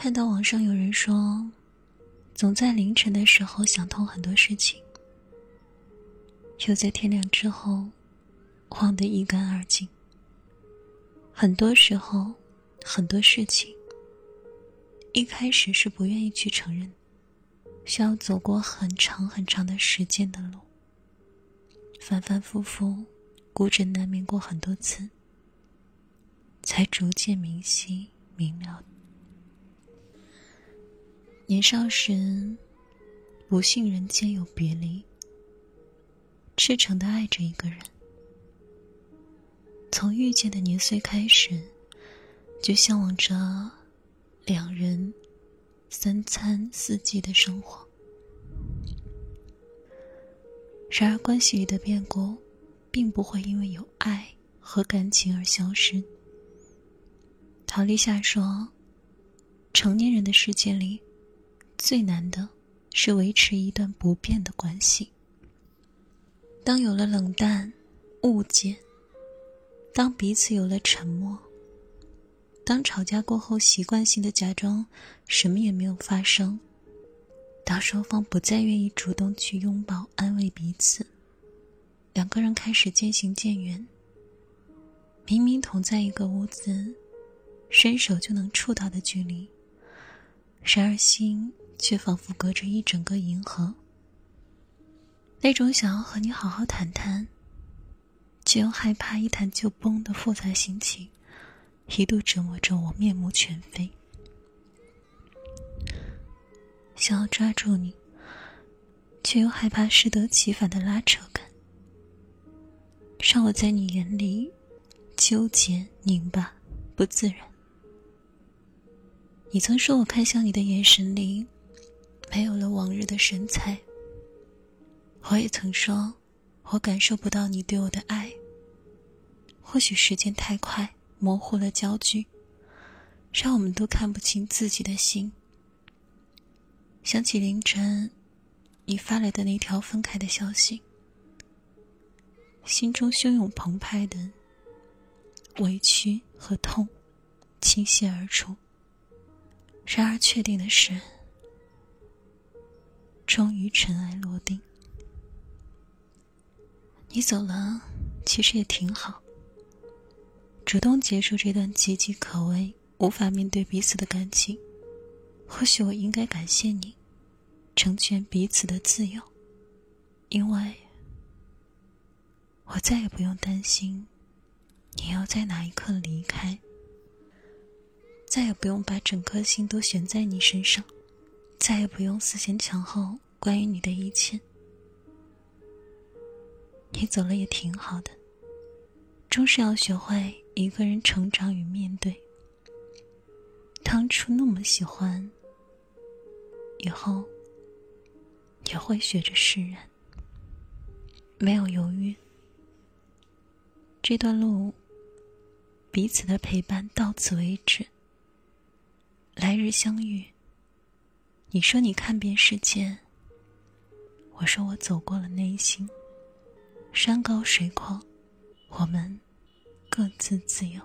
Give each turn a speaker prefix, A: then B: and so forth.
A: 看到网上有人说，总在凌晨的时候想通很多事情，又在天亮之后忘得一干二净。很多时候，很多事情，一开始是不愿意去承认，需要走过很长很长的时间的路，反反复复，孤枕难眠过很多次。才逐渐明晰明了。年少时，不信人间有别离，赤诚的爱着一个人。从遇见的年岁开始，就向往着两人三餐四季的生活。然而，关系里的变故，并不会因为有爱和感情而消失。陶立夏说：“成年人的世界里，最难的是维持一段不变的关系。当有了冷淡、误解，当彼此有了沉默，当吵架过后习惯性的假装什么也没有发生，当双方不再愿意主动去拥抱安慰彼此，两个人开始渐行渐远。明明同在一个屋子。”伸手就能触到的距离，然而心却仿佛隔着一整个银河。那种想要和你好好谈谈，却又害怕一谈就崩的复杂心情，一度折磨着我面目全非。想要抓住你，却又害怕适得其反的拉扯感，让我在你眼里纠结拧巴，不自然。你曾说，我看向你的眼神里，没有了往日的神采。我也曾说，我感受不到你对我的爱。或许时间太快，模糊了焦距，让我们都看不清自己的心。想起凌晨，你发来的那条分开的消息，心中汹涌澎湃的委屈和痛，倾泻而出。然而，确定的是，终于尘埃落定。你走了，其实也挺好。主动结束这段岌岌可危、无法面对彼此的感情，或许我应该感谢你，成全彼此的自由，因为我再也不用担心你要在哪一刻离开。再也不用把整颗心都悬在你身上，再也不用思前想后关于你的一切。你走了也挺好的，终是要学会一个人成长与面对。当初那么喜欢，以后也会学着释然，没有犹豫。这段路，彼此的陪伴到此为止。来日相遇。你说你看遍世界，我说我走过了内心。山高水阔，我们各自自由。